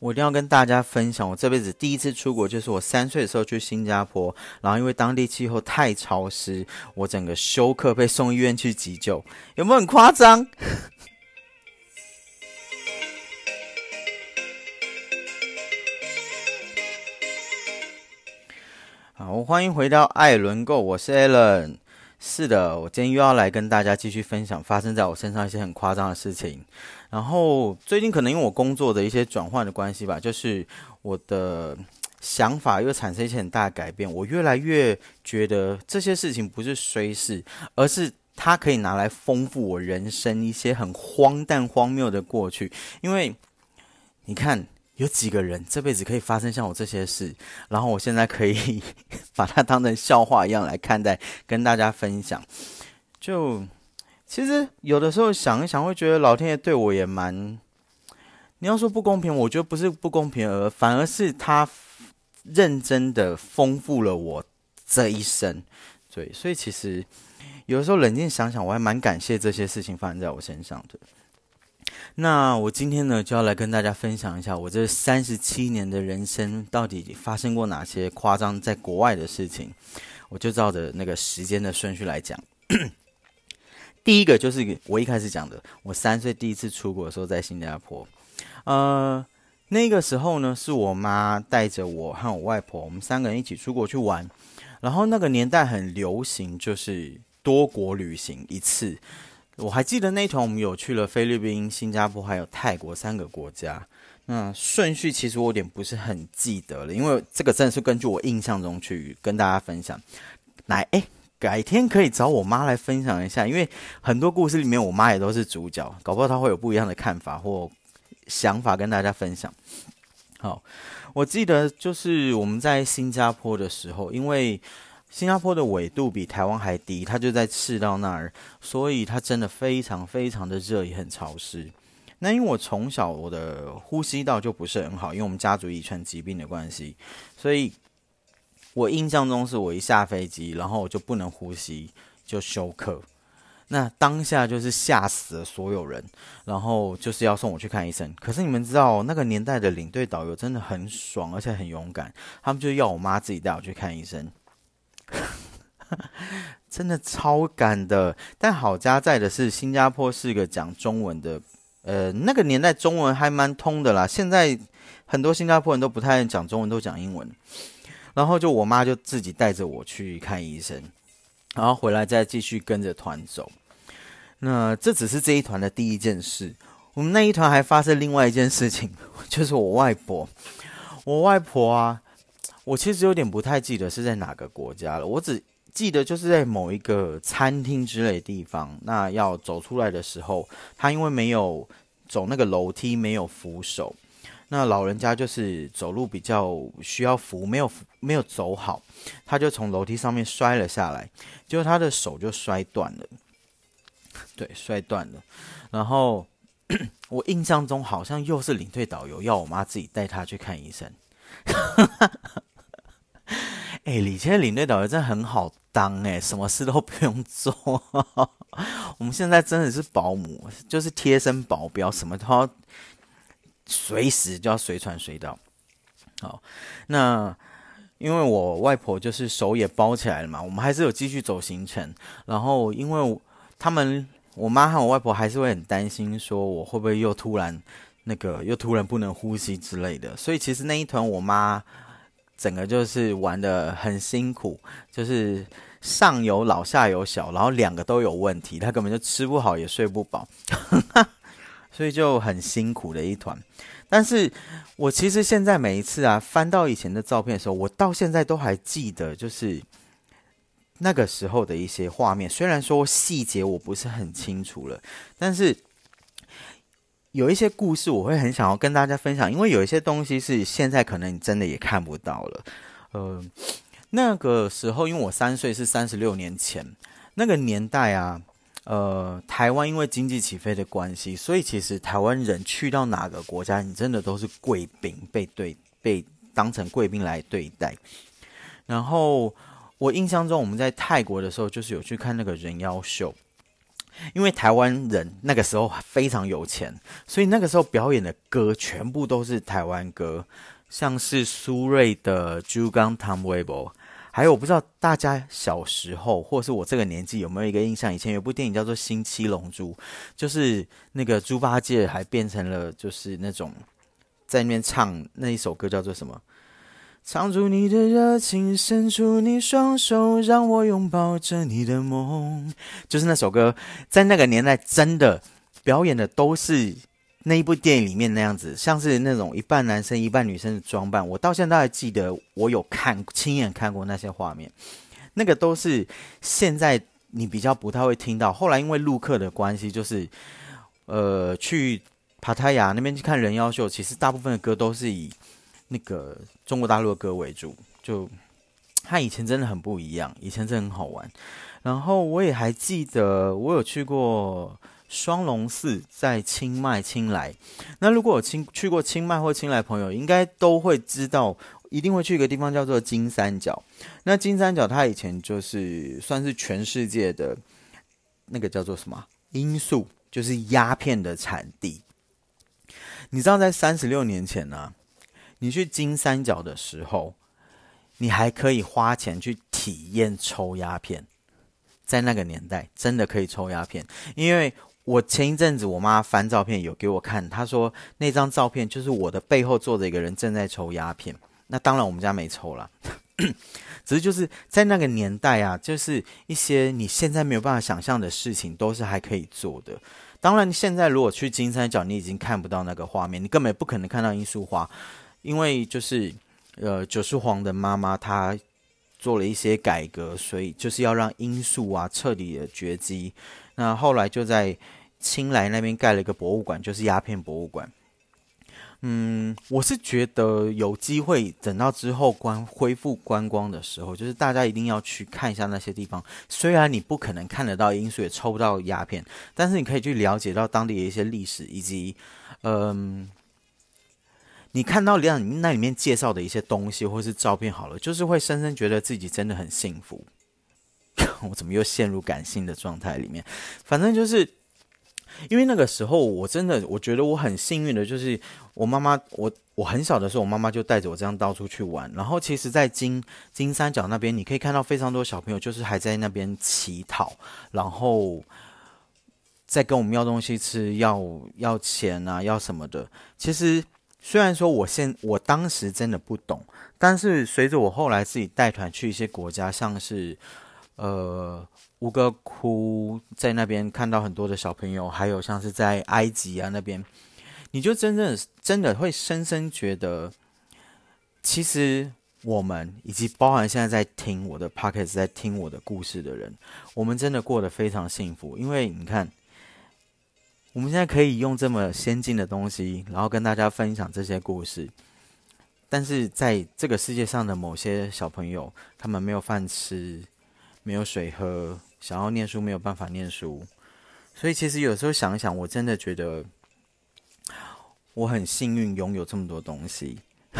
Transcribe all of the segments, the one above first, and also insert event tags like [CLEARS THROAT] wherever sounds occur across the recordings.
我一定要跟大家分享，我这辈子第一次出国，就是我三岁的时候去新加坡，然后因为当地气候太潮湿，我整个休克被送医院去急救，有没有很夸张？[LAUGHS] 好，欢迎回到艾伦购，我是艾伦。是的，我今天又要来跟大家继续分享发生在我身上一些很夸张的事情。然后最近可能因为我工作的一些转换的关系吧，就是我的想法又产生一些很大的改变。我越来越觉得这些事情不是衰事，而是它可以拿来丰富我人生一些很荒诞荒谬的过去。因为你看。有几个人这辈子可以发生像我这些事，然后我现在可以 [LAUGHS] 把它当成笑话一样来看待，跟大家分享。就其实有的时候想一想，会觉得老天爷对我也蛮……你要说不公平，我觉得不是不公平，而反而是他认真的丰富了我这一生。对，所以其实有的时候冷静想想，我还蛮感谢这些事情发生在我身上的。那我今天呢，就要来跟大家分享一下我这三十七年的人生到底发生过哪些夸张在国外的事情。我就照着那个时间的顺序来讲。[COUGHS] 第一个就是我一开始讲的，我三岁第一次出国的时候在新加坡。呃，那个时候呢，是我妈带着我和我外婆，我们三个人一起出国去玩。然后那个年代很流行，就是多国旅行一次。我还记得那团，我们有去了菲律宾、新加坡还有泰国三个国家。那顺序其实我有点不是很记得了，因为这个真的是根据我印象中去跟大家分享。来，哎，改天可以找我妈来分享一下，因为很多故事里面我妈也都是主角，搞不好她会有不一样的看法或想法跟大家分享。好，我记得就是我们在新加坡的时候，因为。新加坡的纬度比台湾还低，它就在赤道那儿，所以它真的非常非常的热，也很潮湿。那因为我从小我的呼吸道就不是很好，因为我们家族遗传疾病的关系，所以我印象中是我一下飞机，然后我就不能呼吸，就休克。那当下就是吓死了所有人，然后就是要送我去看医生。可是你们知道，那个年代的领队导游真的很爽，而且很勇敢，他们就要我妈自己带我去看医生。[LAUGHS] 真的超赶的，但好家在的是，新加坡是一个讲中文的，呃，那个年代中文还蛮通的啦。现在很多新加坡人都不太讲中文，都讲英文。然后就我妈就自己带着我去看医生，然后回来再继续跟着团走。那这只是这一团的第一件事，我们那一团还发生另外一件事情，就是我外婆，我外婆啊。我其实有点不太记得是在哪个国家了，我只记得就是在某一个餐厅之类地方。那要走出来的时候，他因为没有走那个楼梯，没有扶手，那老人家就是走路比较需要扶，没有，没有走好，他就从楼梯上面摔了下来，结果他的手就摔断了，对，摔断了。然后 [CLEARS THROAT] 我印象中好像又是领队导游要我妈自己带他去看医生。[LAUGHS] 哎，以前领队导游真的很好当哎，什么事都不用做。我们现在真的是保姆，就是贴身保镖，什么都要随时就要随传随到。好，那因为我外婆就是手也包起来了嘛，我们还是有继续走行程。然后，因为他们我妈和我外婆还是会很担心，说我会不会又突然那个又突然不能呼吸之类的。所以，其实那一团我妈。整个就是玩的很辛苦，就是上有老下有小，然后两个都有问题，他根本就吃不好也睡不饱，[LAUGHS] 所以就很辛苦的一团。但是我其实现在每一次啊翻到以前的照片的时候，我到现在都还记得，就是那个时候的一些画面。虽然说细节我不是很清楚了，但是。有一些故事我会很想要跟大家分享，因为有一些东西是现在可能你真的也看不到了。呃，那个时候因为我三岁是三十六年前，那个年代啊，呃，台湾因为经济起飞的关系，所以其实台湾人去到哪个国家，你真的都是贵宾，被对被当成贵宾来对待。然后我印象中我们在泰国的时候，就是有去看那个人妖秀。因为台湾人那个时候非常有钱，所以那个时候表演的歌全部都是台湾歌，像是苏芮的《珠江汤威伯》，还有我不知道大家小时候或是我这个年纪有没有一个印象，以前有部电影叫做《新七龙珠》，就是那个猪八戒还变成了就是那种在那边唱那一首歌叫做什么？藏住你的热情，伸出你双手，让我拥抱着你的梦。就是那首歌，在那个年代真的表演的都是那一部电影里面那样子，像是那种一半男生一半女生的装扮。我到现在还记得，我有看亲眼看过那些画面。那个都是现在你比较不太会听到。后来因为陆客的关系，就是呃去帕塔亚那边去看人妖秀，其实大部分的歌都是以。那个中国大陆的歌为主，就他以前真的很不一样，以前真的很好玩。然后我也还记得，我有去过双龙寺，在清迈、清莱。那如果有清去过清迈或清莱朋友，应该都会知道，一定会去一个地方叫做金三角。那金三角它以前就是算是全世界的那个叫做什么罂粟，就是鸦片的产地。你知道，在三十六年前呢？你去金三角的时候，你还可以花钱去体验抽鸦片。在那个年代，真的可以抽鸦片。因为我前一阵子我妈翻照片有给我看，她说那张照片就是我的背后坐着一个人正在抽鸦片。那当然我们家没抽了，[CLEARS THROAT] 只是就是在那个年代啊，就是一些你现在没有办法想象的事情，都是还可以做的。当然，现在如果去金三角，你已经看不到那个画面，你根本不可能看到罂粟花。因为就是，呃，九世皇的妈妈她做了一些改革，所以就是要让罂粟啊彻底的绝迹。那后来就在青莱那边盖了一个博物馆，就是鸦片博物馆。嗯，我是觉得有机会等到之后观恢复观光的时候，就是大家一定要去看一下那些地方。虽然你不可能看得到罂粟，也抽不到鸦片，但是你可以去了解到当地的一些历史以及，嗯。你看到两那里面介绍的一些东西或是照片，好了，就是会深深觉得自己真的很幸福。[LAUGHS] 我怎么又陷入感性的状态里面？反正就是因为那个时候，我真的我觉得我很幸运的，就是我妈妈，我我很小的时候，我妈妈就带着我这样到处去玩。然后其实，在金金三角那边，你可以看到非常多小朋友，就是还在那边乞讨，然后在跟我们要东西吃，要要钱啊，要什么的。其实。虽然说我现我当时真的不懂，但是随着我后来自己带团去一些国家，像是呃吴哥窟，在那边看到很多的小朋友，还有像是在埃及啊那边，你就真正真的会深深觉得，其实我们以及包含现在在听我的 p o c k e t 在听我的故事的人，我们真的过得非常幸福，因为你看。我们现在可以用这么先进的东西，然后跟大家分享这些故事。但是在这个世界上的某些小朋友，他们没有饭吃，没有水喝，想要念书没有办法念书。所以其实有时候想想，我真的觉得我很幸运拥有这么多东西。[LAUGHS]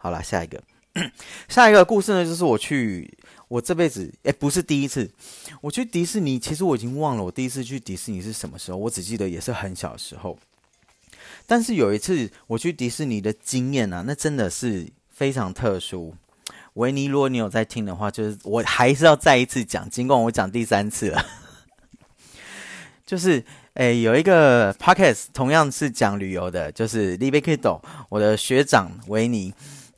好了，下一个，[COUGHS] 下一个故事呢，就是我去。我这辈子哎，不是第一次，我去迪士尼。其实我已经忘了我第一次去迪士尼是什么时候，我只记得也是很小时候。但是有一次我去迪士尼的经验啊，那真的是非常特殊。维尼，如果你有在听的话，就是我还是要再一次讲，尽管我讲第三次了。就是诶，有一个 podcast 同样是讲旅游的，就是 l i b e k i d o 我的学长维尼。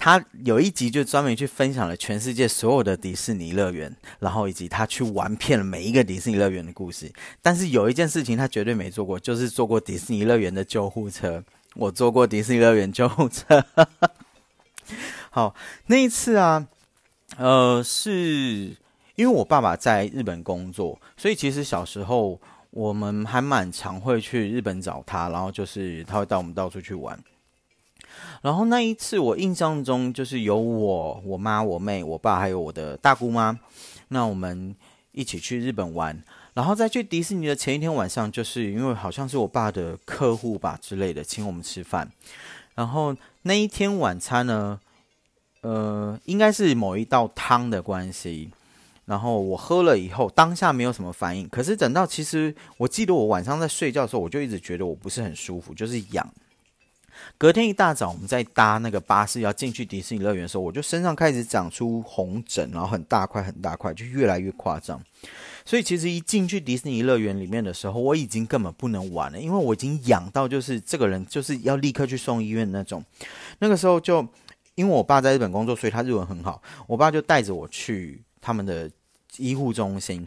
他有一集就专门去分享了全世界所有的迪士尼乐园，然后以及他去玩遍了每一个迪士尼乐园的故事。但是有一件事情他绝对没做过，就是坐过迪士尼乐园的救护车。我坐过迪士尼乐园救护车。好，那一次啊，呃，是因为我爸爸在日本工作，所以其实小时候我们还蛮常会去日本找他，然后就是他会带我们到处去玩。然后那一次，我印象中就是有我、我妈、我妹、我爸，还有我的大姑妈，那我们一起去日本玩。然后在去迪士尼的前一天晚上，就是因为好像是我爸的客户吧之类的，请我们吃饭。然后那一天晚餐呢，呃，应该是某一道汤的关系，然后我喝了以后，当下没有什么反应。可是等到其实我记得我晚上在睡觉的时候，我就一直觉得我不是很舒服，就是痒。隔天一大早，我们在搭那个巴士要进去迪士尼乐园的时候，我就身上开始长出红疹，然后很大块很大块，就越来越夸张。所以其实一进去迪士尼乐园里面的时候，我已经根本不能玩了，因为我已经痒到就是这个人就是要立刻去送医院那种。那个时候就因为我爸在日本工作，所以他日文很好，我爸就带着我去他们的医护中心。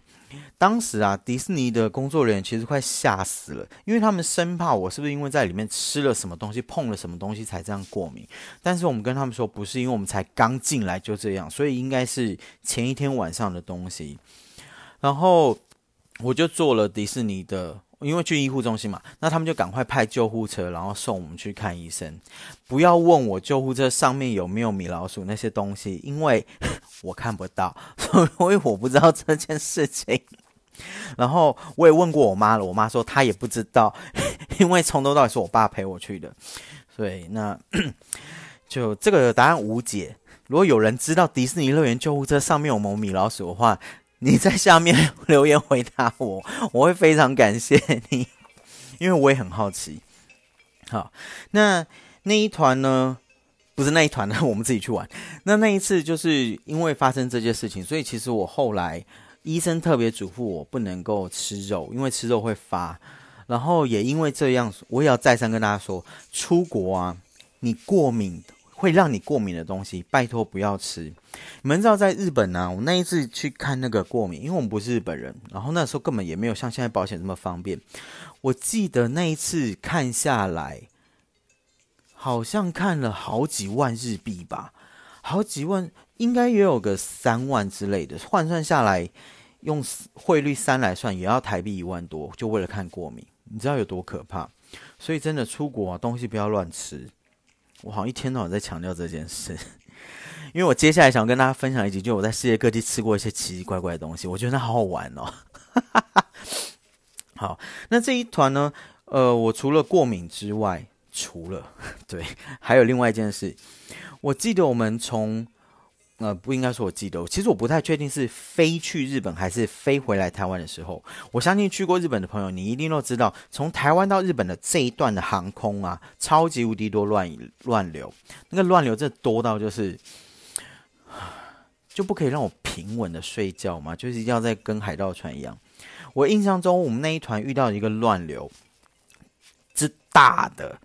当时啊，迪士尼的工作人员其实快吓死了，因为他们生怕我是不是因为在里面吃了什么东西、碰了什么东西才这样过敏。但是我们跟他们说不是，因为我们才刚进来就这样，所以应该是前一天晚上的东西。然后我就做了迪士尼的，因为去医护中心嘛，那他们就赶快派救护车，然后送我们去看医生。不要问我救护车上面有没有米老鼠那些东西，因为我看不到，所以我不知道这件事情。然后我也问过我妈了，我妈说她也不知道，因为从头到尾是我爸陪我去的。所以那 [COUGHS] 就这个答案无解。如果有人知道迪士尼乐园救护车上面有没米老鼠的话，你在下面 [LAUGHS] 留言回答我，我会非常感谢你，因为我也很好奇。好，那那一团呢？不是那一团呢，[LAUGHS] 我们自己去玩。那那一次就是因为发生这件事情，所以其实我后来医生特别嘱咐我不能够吃肉，因为吃肉会发。然后也因为这样，我也要再三跟大家说，出国啊，你过敏的。会让你过敏的东西，拜托不要吃。你们知道，在日本呢，我那一次去看那个过敏，因为我们不是日本人，然后那时候根本也没有像现在保险这么方便。我记得那一次看下来，好像看了好几万日币吧，好几万，应该也有个三万之类的，换算下来，用汇率三来算，也要台币一万多，就为了看过敏，你知道有多可怕？所以真的出国啊，东西不要乱吃。我好像一天到晚在强调这件事，[LAUGHS] 因为我接下来想跟大家分享一集，就我在世界各地吃过一些奇奇怪怪的东西，我觉得那好好玩哦。[LAUGHS] 好，那这一团呢，呃，我除了过敏之外，除了 [LAUGHS] 对，还有另外一件事，我记得我们从。呃，不应该说我记得，其实我不太确定是飞去日本还是飞回来台湾的时候。我相信去过日本的朋友，你一定都知道，从台湾到日本的这一段的航空啊，超级无敌多乱乱流，那个乱流这多到就是，就不可以让我平稳的睡觉吗？就是一定要在跟海盗船一样。我印象中，我们那一团遇到一个乱流之大的，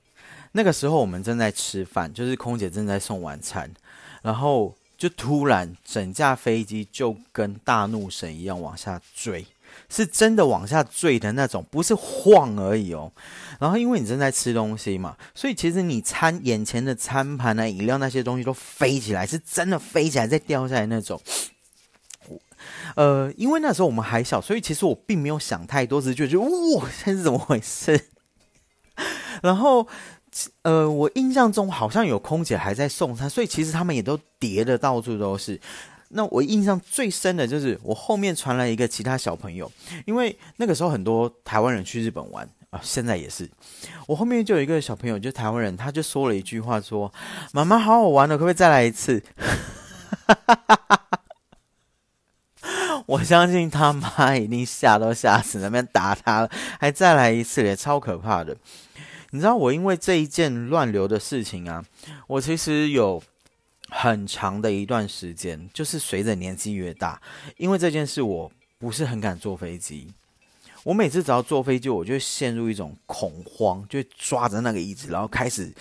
那个时候我们正在吃饭，就是空姐正在送晚餐，然后。就突然，整架飞机就跟大怒神一样往下坠，是真的往下坠的那种，不是晃而已哦。然后因为你正在吃东西嘛，所以其实你餐眼前的餐盘啊、饮料那些东西都飞起来，是真的飞起来再掉下来那种。呃，因为那时候我们还小，所以其实我并没有想太多，只是觉得哇，这是怎么回事？[LAUGHS] 然后。呃，我印象中好像有空姐还在送餐，所以其实他们也都叠的到处都是。那我印象最深的就是我后面传来一个其他小朋友，因为那个时候很多台湾人去日本玩啊，现在也是。我后面就有一个小朋友，就台湾人，他就说了一句话，说：“妈妈好好玩的，可不可以再来一次？” [LAUGHS] 我相信他妈一定吓都吓死，那边打他了，还再来一次，也超可怕的。你知道我因为这一件乱流的事情啊，我其实有很长的一段时间，就是随着年纪越大，因为这件事我不是很敢坐飞机。我每次只要坐飞机，我就陷入一种恐慌，就抓着那个椅子，然后开始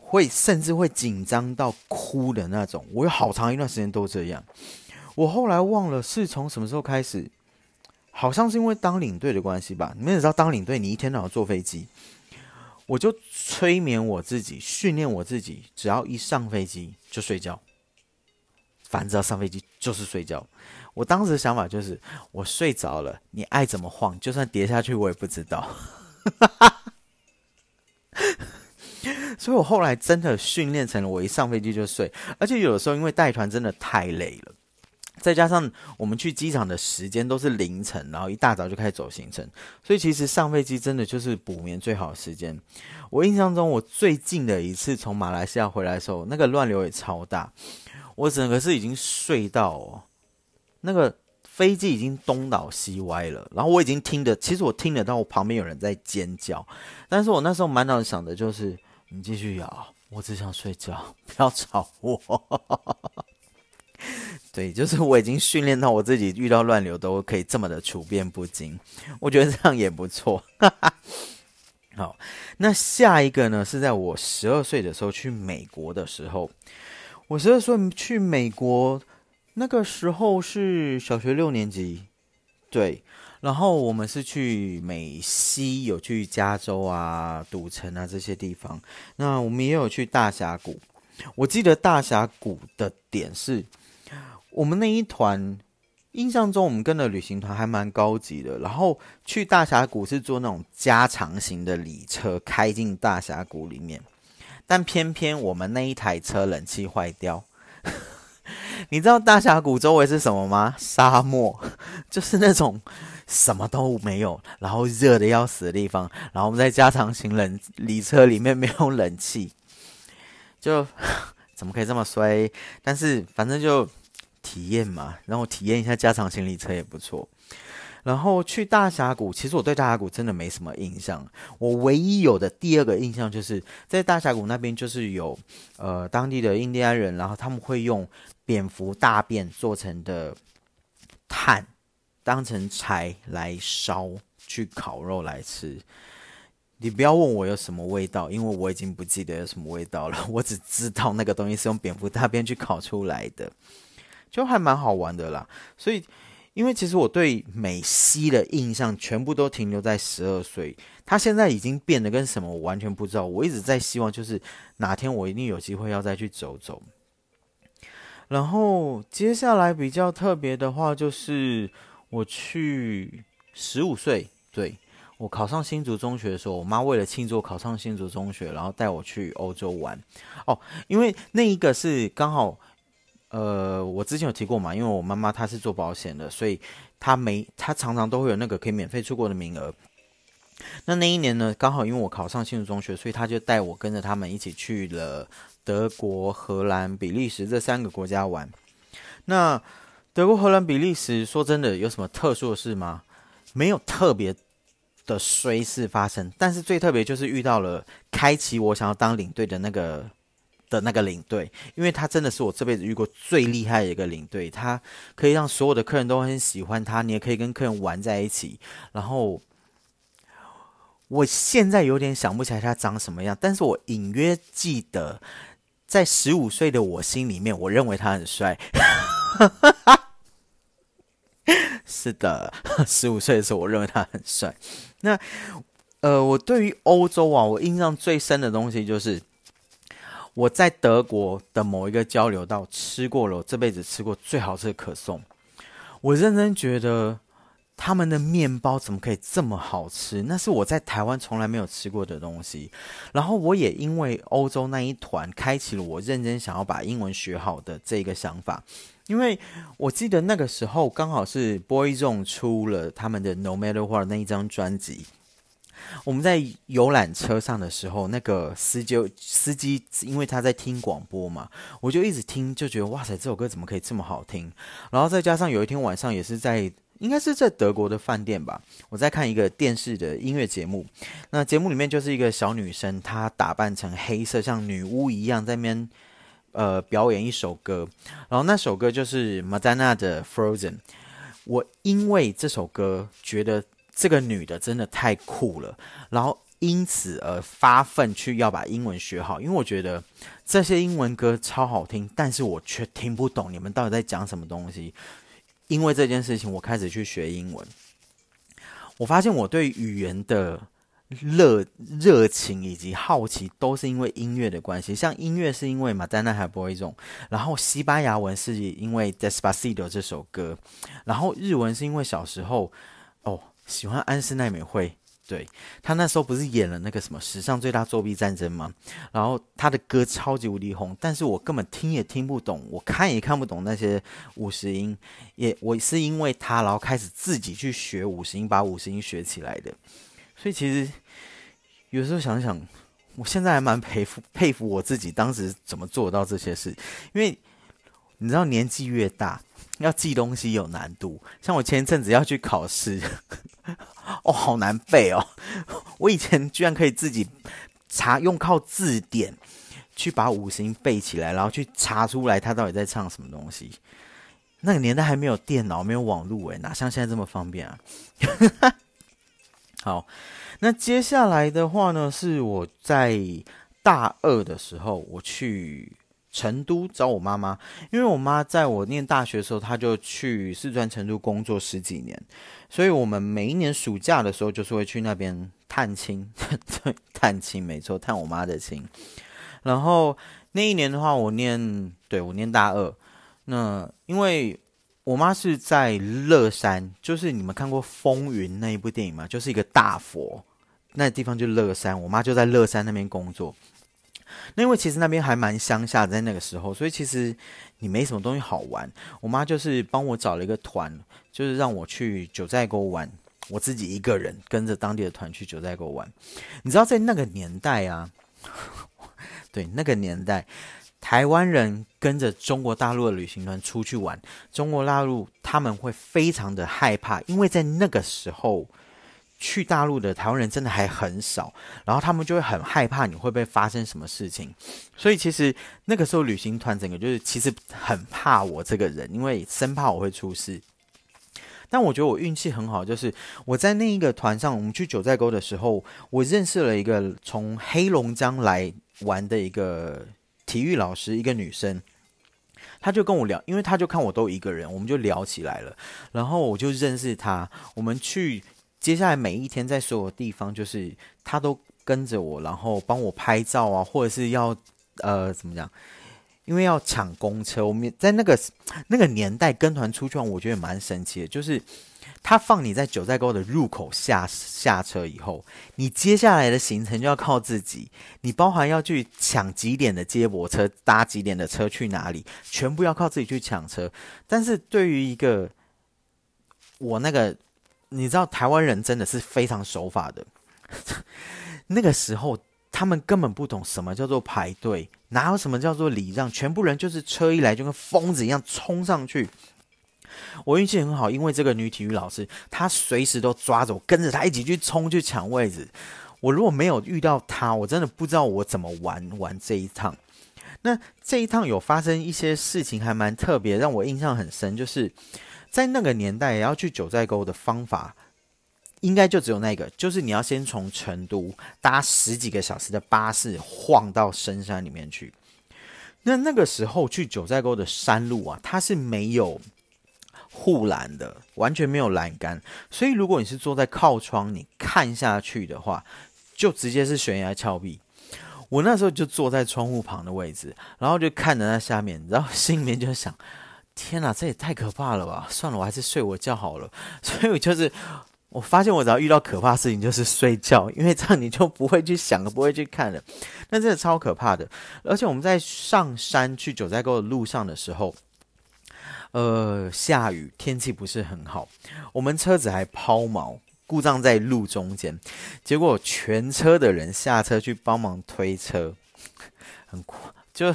会甚至会紧张到哭的那种。我有好长一段时间都这样。我后来忘了是从什么时候开始，好像是因为当领队的关系吧。你们也知道，当领队你一天都要坐飞机。我就催眠我自己，训练我自己，只要一上飞机就睡觉。反正只要上飞机就是睡觉。我当时的想法就是，我睡着了，你爱怎么晃，就算跌下去我也不知道。[LAUGHS] 所以我后来真的训练成了，我一上飞机就睡。而且有的时候因为带团真的太累了。再加上我们去机场的时间都是凌晨，然后一大早就开始走行程，所以其实上飞机真的就是补眠最好的时间。我印象中，我最近的一次从马来西亚回来的时候，那个乱流也超大，我整个是已经睡到，那个飞机已经东倒西歪了，然后我已经听得，其实我听得到我旁边有人在尖叫，但是我那时候满脑子想的就是你继续摇，我只想睡觉，不要吵我。对，就是我已经训练到我自己遇到乱流都可以这么的处变不惊，我觉得这样也不错。好，那下一个呢？是在我十二岁的时候去美国的时候，我十二岁去美国，那个时候是小学六年级，对。然后我们是去美西，有去加州啊、赌城啊这些地方。那我们也有去大峡谷。我记得大峡谷的点是。我们那一团，印象中我们跟的旅行团还蛮高级的。然后去大峡谷是坐那种加长型的礼车，开进大峡谷里面。但偏偏我们那一台车冷气坏掉。你知道大峡谷周围是什么吗？沙漠，就是那种什么都没有，然后热的要死的地方。然后我们在加长型冷礼车里面没有冷气，就 [LAUGHS] 怎么可以这么衰？但是反正就。体验嘛，然后体验一下加长行李车也不错。然后去大峡谷，其实我对大峡谷真的没什么印象。我唯一有的第二个印象就是在大峡谷那边，就是有呃当地的印第安人，然后他们会用蝙蝠大便做成的炭当成柴来烧，去烤肉来吃。你不要问我有什么味道，因为我已经不记得有什么味道了。我只知道那个东西是用蝙蝠大便去烤出来的。就还蛮好玩的啦，所以因为其实我对美西的印象全部都停留在十二岁，他现在已经变得跟什么我完全不知道。我一直在希望，就是哪天我一定有机会要再去走走。然后接下来比较特别的话，就是我去十五岁，对我考上新竹中学的时候，我妈为了庆祝我考上新竹中学，然后带我去欧洲玩。哦，因为那一个是刚好。呃，我之前有提过嘛，因为我妈妈她是做保险的，所以她没她常常都会有那个可以免费出国的名额。那那一年呢，刚好因为我考上新竹中学，所以他就带我跟着他们一起去了德国、荷兰、比利时这三个国家玩。那德国、荷兰、比利时，说真的，有什么特殊的事吗？没有特别的衰事发生，但是最特别就是遇到了开启我想要当领队的那个。的那个领队，因为他真的是我这辈子遇过最厉害的一个领队，他可以让所有的客人都很喜欢他，你也可以跟客人玩在一起。然后，我现在有点想不起来他长什么样，但是我隐约记得，在十五岁的我心里面，我认为他很帅。[LAUGHS] 是的，十五岁的时候，我认为他很帅。那，呃，我对于欧洲啊，我印象最深的东西就是。我在德国的某一个交流道吃过了我这辈子吃过最好吃的可颂，我认真觉得他们的面包怎么可以这么好吃？那是我在台湾从来没有吃过的东西。然后我也因为欧洲那一团开启了我认真想要把英文学好的这个想法，因为我记得那个时候刚好是 Boyzone 出了他们的 No Matter What 那一张专辑。我们在游览车上的时候，那个司机司机因为他在听广播嘛，我就一直听，就觉得哇塞，这首歌怎么可以这么好听？然后再加上有一天晚上也是在，应该是在德国的饭店吧，我在看一个电视的音乐节目，那节目里面就是一个小女生，她打扮成黑色，像女巫一样，在那边呃表演一首歌，然后那首歌就是 Madonna 的 Frozen。我因为这首歌觉得。这个女的真的太酷了，然后因此而发奋去要把英文学好，因为我觉得这些英文歌超好听，但是我却听不懂你们到底在讲什么东西。因为这件事情，我开始去学英文。我发现我对语言的热热情以及好奇，都是因为音乐的关系。像音乐是因为马丹娜还播一种，然后西班牙文是因为 Despacito 这首歌，然后日文是因为小时候哦。喜欢安室奈美惠，对他那时候不是演了那个什么史上最大作弊战争吗？然后他的歌超级无敌红，但是我根本听也听不懂，我看也看不懂那些五十音，也我是因为他，然后开始自己去学五十音，把五十音学起来的。所以其实有时候想想，我现在还蛮佩服佩服我自己当时怎么做到这些事，因为你知道年纪越大。要记东西有难度。像我前一阵子要去考试，哦，好难背哦。我以前居然可以自己查，用靠字典去把五行背起来，然后去查出来他到底在唱什么东西。那个年代还没有电脑，没有网络，诶，哪像现在这么方便啊？[LAUGHS] 好，那接下来的话呢，是我在大二的时候，我去成都找我妈妈，因为我妈在我念大学的时候，她就去四川成都工作十几年，所以我们每一年暑假的时候，就是会去那边探亲，[LAUGHS] 探亲没错，探我妈的亲。然后那一年的话，我念，对我念大二。那因为我妈是在乐山，就是你们看过《风云》那一部电影吗？就是一个大佛，那地方就乐山，我妈就在乐山那边工作。那因为其实那边还蛮乡下，在那个时候，所以其实你没什么东西好玩。我妈就是帮我找了一个团，就是让我去九寨沟玩，我自己一个人跟着当地的团去九寨沟玩。你知道在那个年代啊，[LAUGHS] 对那个年代。台湾人跟着中国大陆的旅行团出去玩，中国大陆他们会非常的害怕，因为在那个时候去大陆的台湾人真的还很少，然后他们就会很害怕你会不会发生什么事情，所以其实那个时候旅行团整个就是其实很怕我这个人，因为生怕我会出事。但我觉得我运气很好，就是我在那一个团上，我们去九寨沟的时候，我认识了一个从黑龙江来玩的一个。体育老师一个女生，她就跟我聊，因为她就看我都一个人，我们就聊起来了。然后我就认识她，我们去接下来每一天在所有地方，就是他都跟着我，然后帮我拍照啊，或者是要呃怎么讲？因为要抢公车，我们在那个 [TSK] 那个年代跟团出去玩，我觉得蛮神奇的，就是。他放你在九寨沟的入口下下车以后，你接下来的行程就要靠自己。你包含要去抢几点的接驳车，搭几点的车去哪里，全部要靠自己去抢车。但是对于一个我那个，你知道台湾人真的是非常守法的。[LAUGHS] 那个时候他们根本不懂什么叫做排队，哪有什么叫做礼让，全部人就是车一来就跟疯子一样冲上去。我运气很好，因为这个女体育老师，她随时都抓着我，跟着她一起去冲去抢位置。我如果没有遇到她，我真的不知道我怎么玩玩这一趟。那这一趟有发生一些事情，还蛮特别，让我印象很深。就是在那个年代，要去九寨沟的方法，应该就只有那个，就是你要先从成都搭十几个小时的巴士，晃到深山里面去。那那个时候去九寨沟的山路啊，它是没有。护栏的完全没有栏杆，所以如果你是坐在靠窗，你看下去的话，就直接是悬崖峭壁。我那时候就坐在窗户旁的位置，然后就看着那下面，然后心里面就想：天哪，这也太可怕了吧！算了，我还是睡我觉好了。所以我就是我发现，我只要遇到可怕事情，就是睡觉，因为这样你就不会去想，不会去看了。那真的超可怕的。而且我们在上山去九寨沟的路上的时候。呃，下雨，天气不是很好，我们车子还抛锚，故障在路中间，结果全车的人下车去帮忙推车，很，就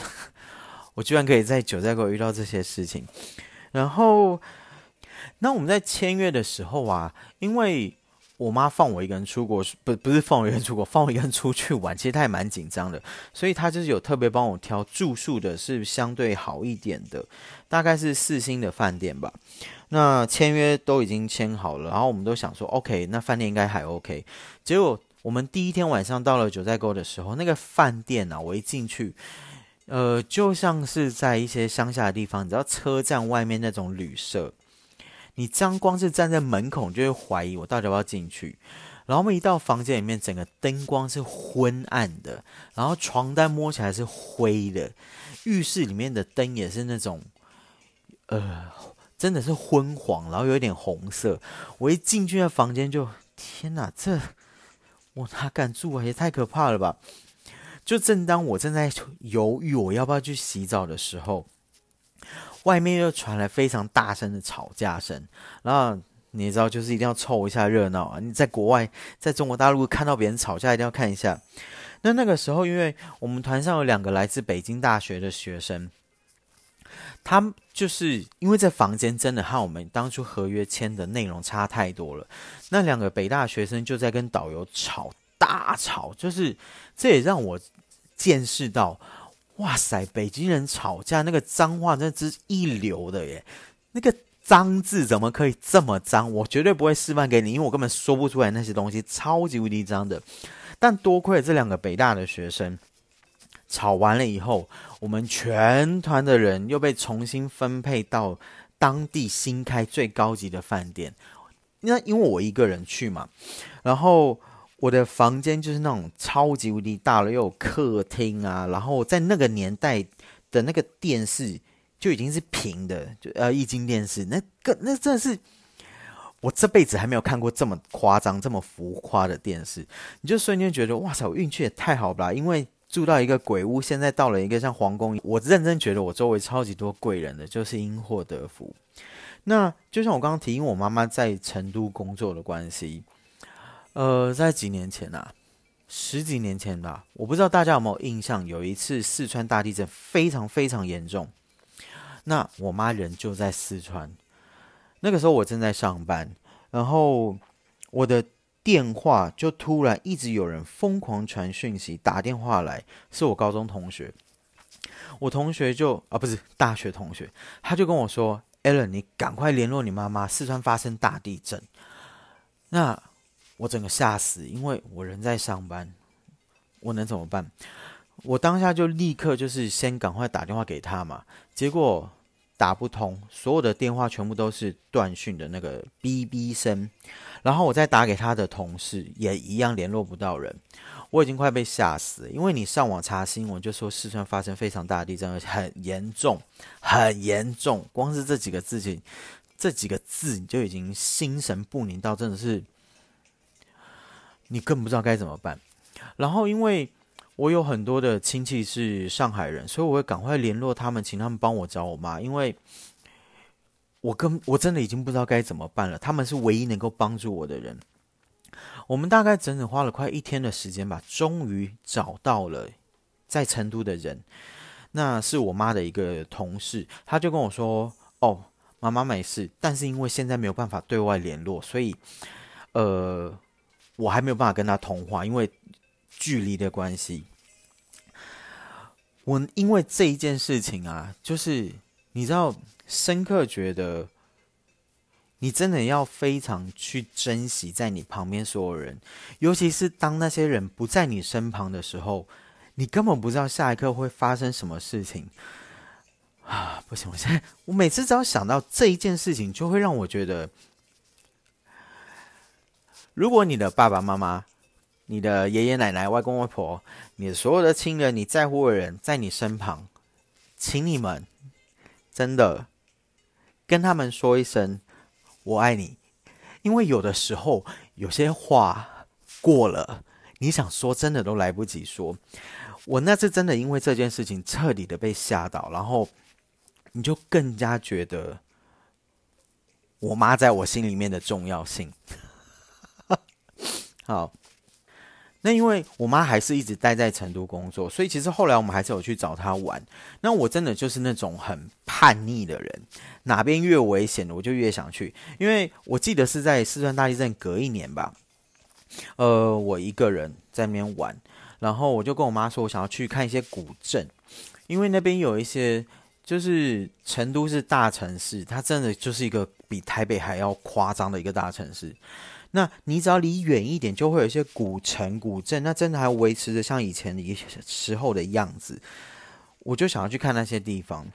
我居然可以在九寨沟遇到这些事情，然后，那我们在签约的时候啊，因为。我妈放我一个人出国，不不是放我一个人出国，放我一个人出去玩。其实她也蛮紧张的，所以她就是有特别帮我挑住宿的，是相对好一点的，大概是四星的饭店吧。那签约都已经签好了，然后我们都想说，OK，那饭店应该还 OK。结果我们第一天晚上到了九寨沟的时候，那个饭店啊，我一进去，呃，就像是在一些乡下的地方，你知道车站外面那种旅社。你这样光是站在门口，就会怀疑我到底要不要进去。然后我们一到房间里面，整个灯光是昏暗的，然后床单摸起来是灰的，浴室里面的灯也是那种，呃，真的是昏黄，然后有一点红色。我一进去那房间，就天哪，这我哪敢住啊？也太可怕了吧！就正当我正在犹豫我要不要去洗澡的时候。外面又传来非常大声的吵架声，然后你知道，就是一定要凑一下热闹啊！你在国外，在中国大陆看到别人吵架，一定要看一下。那那个时候，因为我们团上有两个来自北京大学的学生，他就是因为这房间真的和我们当初合约签的内容差太多了。那两个北大学生就在跟导游吵大吵，就是这也让我见识到，哇塞，北京人吵架那个脏话真的是一流的耶，那个脏字怎么可以这么脏？我绝对不会示范给你，因为我根本说不出来那些东西，超级无敌脏的。但多亏了这两个北大的学生。吵完了以后，我们全团的人又被重新分配到当地新开最高级的饭店。那因为我一个人去嘛，然后我的房间就是那种超级无敌大了，又有客厅啊。然后在那个年代的那个电视就已经是平的，就呃液晶电视，那个那真的是我这辈子还没有看过这么夸张、这么浮夸的电视。你就瞬间觉得哇塞，我运气也太好吧，因为。住到一个鬼屋，现在到了一个像皇宫。我认真觉得我周围超级多贵人的，就是因祸得福。那就像我刚刚提，因为我妈妈在成都工作的关系，呃，在几年前啊，十几年前吧，我不知道大家有没有印象，有一次四川大地震非常非常严重，那我妈人就在四川，那个时候我正在上班，然后我的。电话就突然一直有人疯狂传讯息打电话来，是我高中同学。我同学就啊不是大学同学，他就跟我说：“Allen，你赶快联络你妈妈，四川发生大地震。”那我整个吓死，因为我人在上班，我能怎么办？我当下就立刻就是先赶快打电话给他嘛，结果打不通，所有的电话全部都是断讯的那个哔哔声。然后我再打给他的同事，也一样联络不到人，我已经快被吓死。因为你上网查新闻，就说四川发生非常大的地震，很严重，很严重。光是这几个字情，这几个字你就已经心神不宁到真的是，你更不知道该怎么办。然后因为我有很多的亲戚是上海人，所以我会赶快联络他们，请他们帮我找我妈，因为。我跟我真的已经不知道该怎么办了。他们是唯一能够帮助我的人。我们大概整整花了快一天的时间吧，终于找到了在成都的人。那是我妈的一个同事，他就跟我说：“哦，妈妈没事，但是因为现在没有办法对外联络，所以呃，我还没有办法跟他通话，因为距离的关系。我因为这一件事情啊，就是你知道。”深刻觉得，你真的要非常去珍惜在你旁边所有人，尤其是当那些人不在你身旁的时候，你根本不知道下一刻会发生什么事情。啊，[SIGHS] 不行！我现在我每次只要想到这一件事情，就会让我觉得，如果你的爸爸妈妈、你的爷爷奶奶、外公外婆、你的所有的亲人、你在乎的人在你身旁，请你们真的。跟他们说一声“我爱你”，因为有的时候有些话过了，你想说真的都来不及说。我那次真的因为这件事情彻底的被吓到，然后你就更加觉得我妈在我心里面的重要性。好。那因为我妈还是一直待在成都工作，所以其实后来我们还是有去找她玩。那我真的就是那种很叛逆的人，哪边越危险的我就越想去。因为我记得是在四川大地震隔一年吧，呃，我一个人在那边玩，然后我就跟我妈说，我想要去看一些古镇，因为那边有一些，就是成都是大城市，它真的就是一个比台北还要夸张的一个大城市。那你只要离远一点，就会有一些古城、古镇，那真的还维持着像以前的一些时候的样子。我就想要去看那些地方。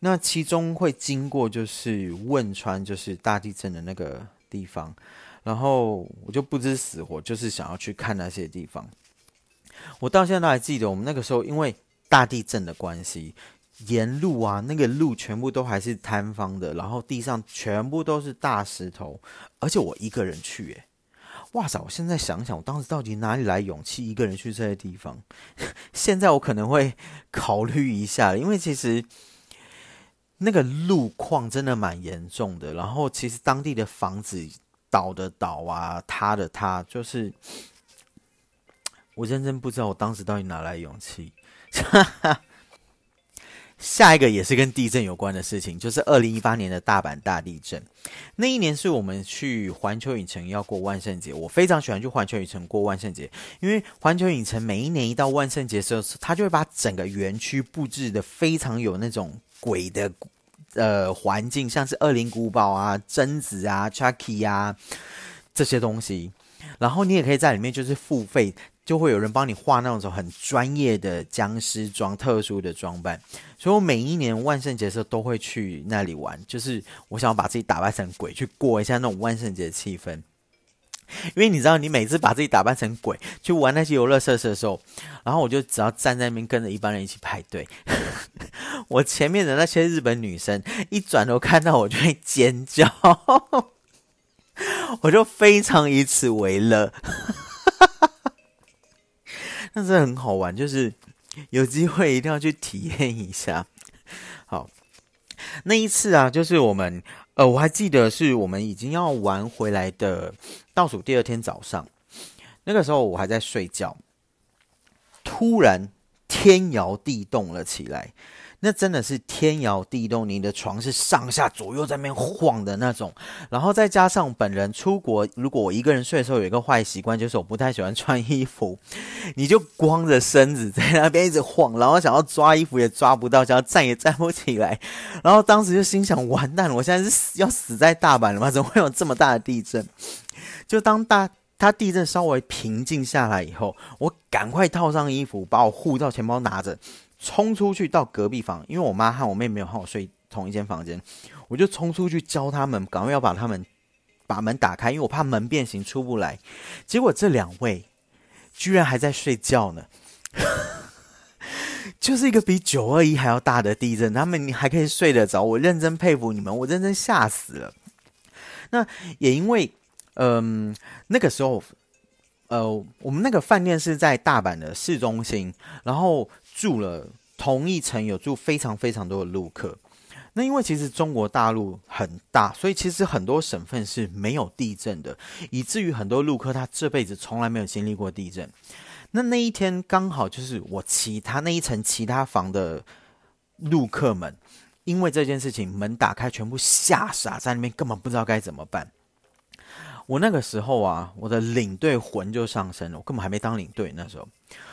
那其中会经过就是汶川，就是大地震的那个地方，然后我就不知死活，就是想要去看那些地方。我到现在都还记得，我们那个时候因为大地震的关系。沿路啊，那个路全部都还是塌方的，然后地上全部都是大石头，而且我一个人去，诶，哇塞！我现在想想，我当时到底哪里来勇气一个人去这些地方？[LAUGHS] 现在我可能会考虑一下，因为其实那个路况真的蛮严重的，然后其实当地的房子倒的倒啊，塌的塌，就是 [SNIFFS] 我认真不知道我当时到底哪来勇气。下一个也是跟地震有关的事情，就是二零一八年的大阪大地震。那一年是我们去环球影城要过万圣节，我非常喜欢去环球影城过万圣节，因为环球影城每一年一到万圣节的时候，它就会把整个园区布置的非常有那种鬼的呃环境，像是恶灵古堡啊、贞子啊、Chucky 啊这些东西，然后你也可以在里面就是付费。就会有人帮你画那种很专业的僵尸装、特殊的装扮，所以我每一年万圣节的时候都会去那里玩，就是我想要把自己打扮成鬼，去过一下那种万圣节的气氛。因为你知道，你每次把自己打扮成鬼去玩那些游乐设施的时候，然后我就只要站在那边跟着一般人一起排队，[LAUGHS] 我前面的那些日本女生一转头看到我就会尖叫，我就非常以此为乐。[LAUGHS] 但是很好玩，就是有机会一定要去体验一下。好，那一次啊，就是我们呃，我还记得是我们已经要玩回来的倒数第二天早上，那个时候我还在睡觉，突然天摇地动了起来。那真的是天摇地动，你的床是上下左右在那边晃的那种，然后再加上本人出国，如果我一个人睡的时候有一个坏习惯，就是我不太喜欢穿衣服，你就光着身子在那边一直晃，然后想要抓衣服也抓不到，想要站也站不起来，然后当时就心想：完蛋了，我现在是要死在大阪了吗？怎么会有这么大的地震？就当大它地震稍微平静下来以后，我赶快套上衣服，把我护照、钱包拿着。冲出去到隔壁房，因为我妈和我妹没有和我睡同一间房间，我就冲出去教他们，赶快要把他们把门打开，因为我怕门变形出不来。结果这两位居然还在睡觉呢，[LAUGHS] 就是一个比九二一还要大的地震，他们还可以睡得着，我认真佩服你们，我认真吓死了。那也因为，嗯，那个时候，呃，我们那个饭店是在大阪的市中心，然后。住了同一层，有住非常非常多的陆客。那因为其实中国大陆很大，所以其实很多省份是没有地震的，以至于很多陆客他这辈子从来没有经历过地震。那那一天刚好就是我其他那一层其他房的陆客们，因为这件事情门打开，全部吓傻在那边，根本不知道该怎么办。我那个时候啊，我的领队魂就上升了，我根本还没当领队，那时候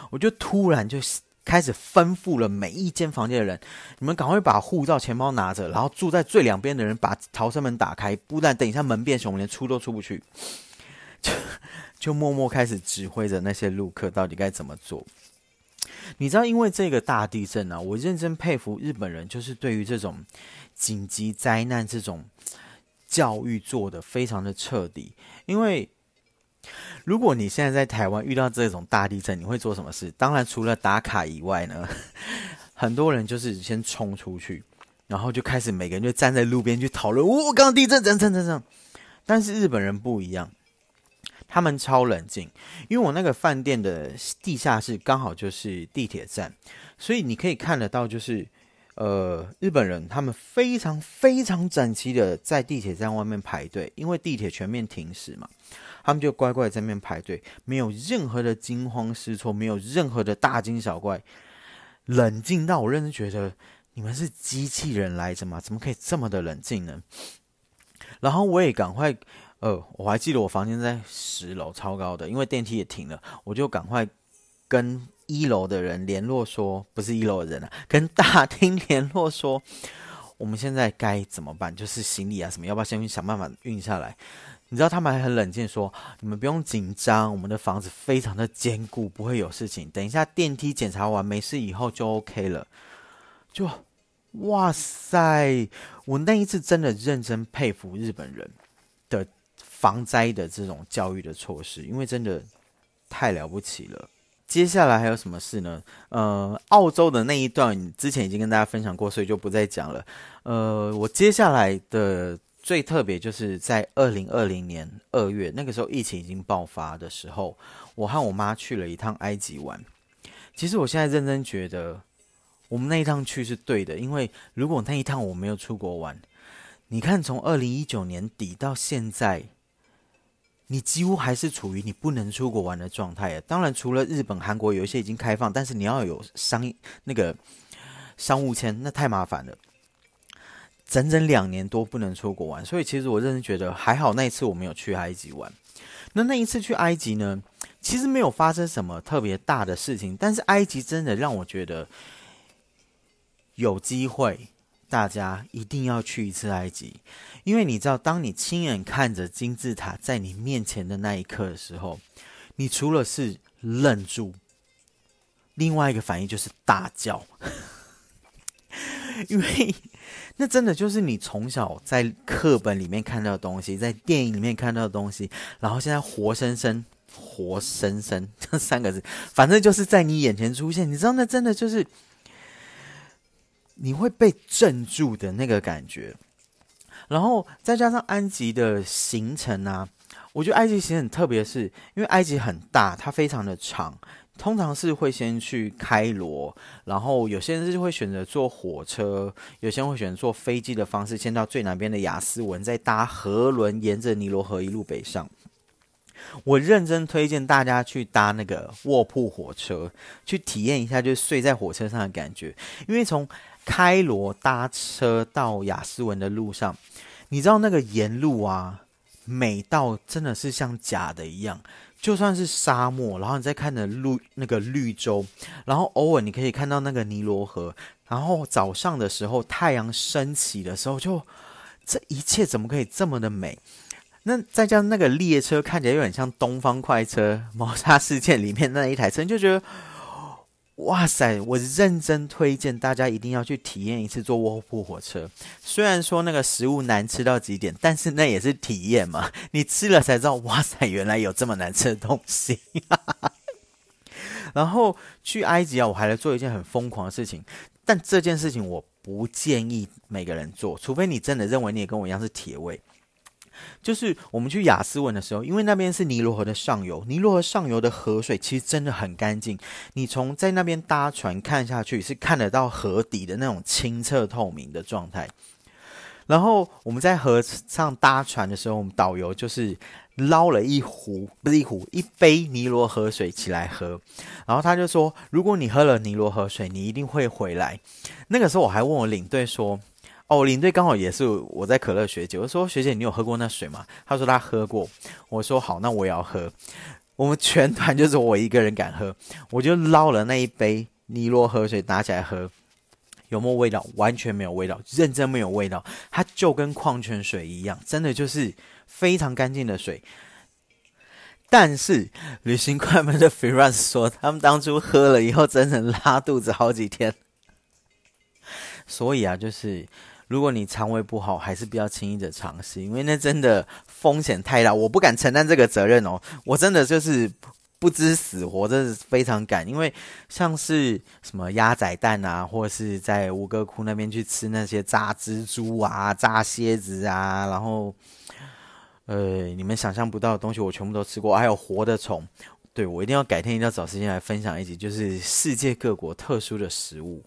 我就突然就。开始吩咐了每一间房间的人：“你们赶快把护照、钱包拿着，然后住在最两边的人把逃生门打开，不然等一下门变熊，连出都出不去。[LAUGHS] ”就就默默开始指挥着那些路客到底该怎么做。你知道，因为这个大地震啊，我认真佩服日本人，就是对于这种紧急灾难这种教育做的非常的彻底，因为。如果你现在在台湾遇到这种大地震，你会做什么事？当然，除了打卡以外呢，[LAUGHS] 很多人就是先冲出去，然后就开始每个人就站在路边去讨论。哦，刚刚地震，怎怎怎怎。但是日本人不一样，他们超冷静，因为我那个饭店的地下室刚好就是地铁站，所以你可以看得到，就是呃，日本人他们非常非常整齐的在地铁站外面排队，因为地铁全面停驶嘛。他们就乖乖在那边排队，没有任何的惊慌失措，没有任何的大惊小怪，冷静到我认真觉得你们是机器人来着吗？怎么可以这么的冷静呢？然后我也赶快，呃，我还记得我房间在十楼，超高的，因为电梯也停了，我就赶快跟一楼的人联络说，不是一楼的人啊，跟大厅联络说，我们现在该怎么办？就是行李啊什么，要不要先想办法运下来？你知道他们还很冷静，说你们不用紧张，我们的房子非常的坚固，不会有事情。等一下电梯检查完没事以后就 OK 了。就哇塞，我那一次真的认真佩服日本人的防灾的这种教育的措施，因为真的太了不起了。接下来还有什么事呢？呃，澳洲的那一段之前已经跟大家分享过，所以就不再讲了。呃，我接下来的。最特别就是在二零二零年二月，那个时候疫情已经爆发的时候，我和我妈去了一趟埃及玩。其实我现在认真觉得，我们那一趟去是对的，因为如果那一趟我没有出国玩，你看从二零一九年底到现在，你几乎还是处于你不能出国玩的状态当然，除了日本、韩国有一些已经开放，但是你要有商那个。商务签，那太麻烦了。整整两年多不能出国玩，所以其实我认真觉得还好，那一次我没有去埃及玩。那那一次去埃及呢，其实没有发生什么特别大的事情，但是埃及真的让我觉得有机会，大家一定要去一次埃及，因为你知道，当你亲眼看着金字塔在你面前的那一刻的时候，你除了是愣住，另外一个反应就是大叫，[LAUGHS] 因为。那真的就是你从小在课本里面看到的东西，在电影里面看到的东西，然后现在活生生、活生生这三个字，反正就是在你眼前出现。你知道，那真的就是你会被镇住的那个感觉。然后再加上安吉的行程啊，我觉得埃及行程很特别，是因为埃及很大，它非常的长。通常是会先去开罗，然后有些人是会选择坐火车，有些人会选择坐飞机的方式，先到最南边的雅斯文，再搭河轮沿着尼罗河一路北上。我认真推荐大家去搭那个卧铺火车，去体验一下就是睡在火车上的感觉。因为从开罗搭车到雅斯文的路上，你知道那个沿路啊，美到真的是像假的一样。就算是沙漠，然后你再看着绿那个绿洲，然后偶尔你可以看到那个尼罗河，然后早上的时候太阳升起的时候，就这一切怎么可以这么的美？那再加上那个列车看起来有点像东方快车谋杀事件里面那一台车，就觉得。哇塞！我认真推荐大家一定要去体验一次坐卧铺火车。虽然说那个食物难吃到极点，但是那也是体验嘛。[LAUGHS] 你吃了才知道，哇塞，原来有这么难吃的东西。[LAUGHS] 然后去埃及啊，我还来做一件很疯狂的事情，但这件事情我不建议每个人做，除非你真的认为你也跟我一样是铁胃。就是我们去雅斯文的时候，因为那边是尼罗河的上游，尼罗河上游的河水其实真的很干净。你从在那边搭船看下去，是看得到河底的那种清澈透明的状态。然后我们在河上搭船的时候，我们导游就是捞了一壶，不是一壶，一杯尼罗河水起来喝。然后他就说，如果你喝了尼罗河水，你一定会回来。那个时候我还问我领队说。哦，领队刚好也是我在可乐学姐。我说学姐，你有喝过那水吗？她说她喝过。我说好，那我也要喝。我们全团就是我一个人敢喝，我就捞了那一杯尼罗河水拿起来喝。有没有味道？完全没有味道，认真没有味道。它就跟矿泉水一样，真的就是非常干净的水。但是旅行快门的 Firas 说，他们当初喝了以后，真的拉肚子好几天。所以啊，就是。如果你肠胃不好，还是不要轻易的尝试，因为那真的风险太大，我不敢承担这个责任哦。我真的就是不知死活，真是非常敢。因为像是什么鸭仔蛋啊，或是在吴哥窟那边去吃那些炸蜘蛛啊、炸蝎子啊，然后呃，你们想象不到的东西，我全部都吃过，还有活的虫。对我一定要改天一定要找时间来分享一集，就是世界各国特殊的食物。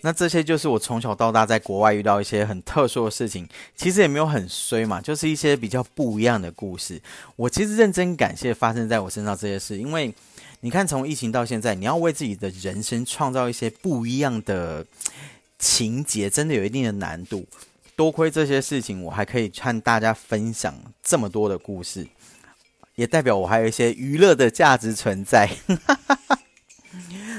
那这些就是我从小到大在国外遇到一些很特殊的事情，其实也没有很衰嘛，就是一些比较不一样的故事。我其实认真感谢发生在我身上这些事，因为你看从疫情到现在，你要为自己的人生创造一些不一样的情节，真的有一定的难度。多亏这些事情，我还可以和大家分享这么多的故事，也代表我还有一些娱乐的价值存在。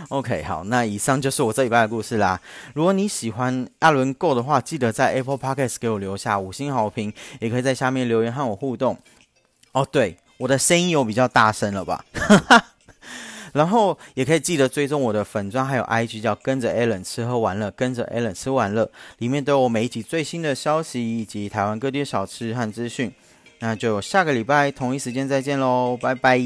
OK，好，那以上就是我这礼拜的故事啦。如果你喜欢阿伦 Go 的话，记得在 Apple Podcast 给我留下五星好评，也可以在下面留言和我互动。哦，对，我的声音有比较大声了吧？[LAUGHS] 然后也可以记得追踪我的粉砖，还有 IG 叫跟着阿伦吃喝玩乐，跟着 Allen 吃玩乐，里面都有我每一集最新的消息以及台湾各地的小吃和资讯。那就下个礼拜同一时间再见喽，拜拜。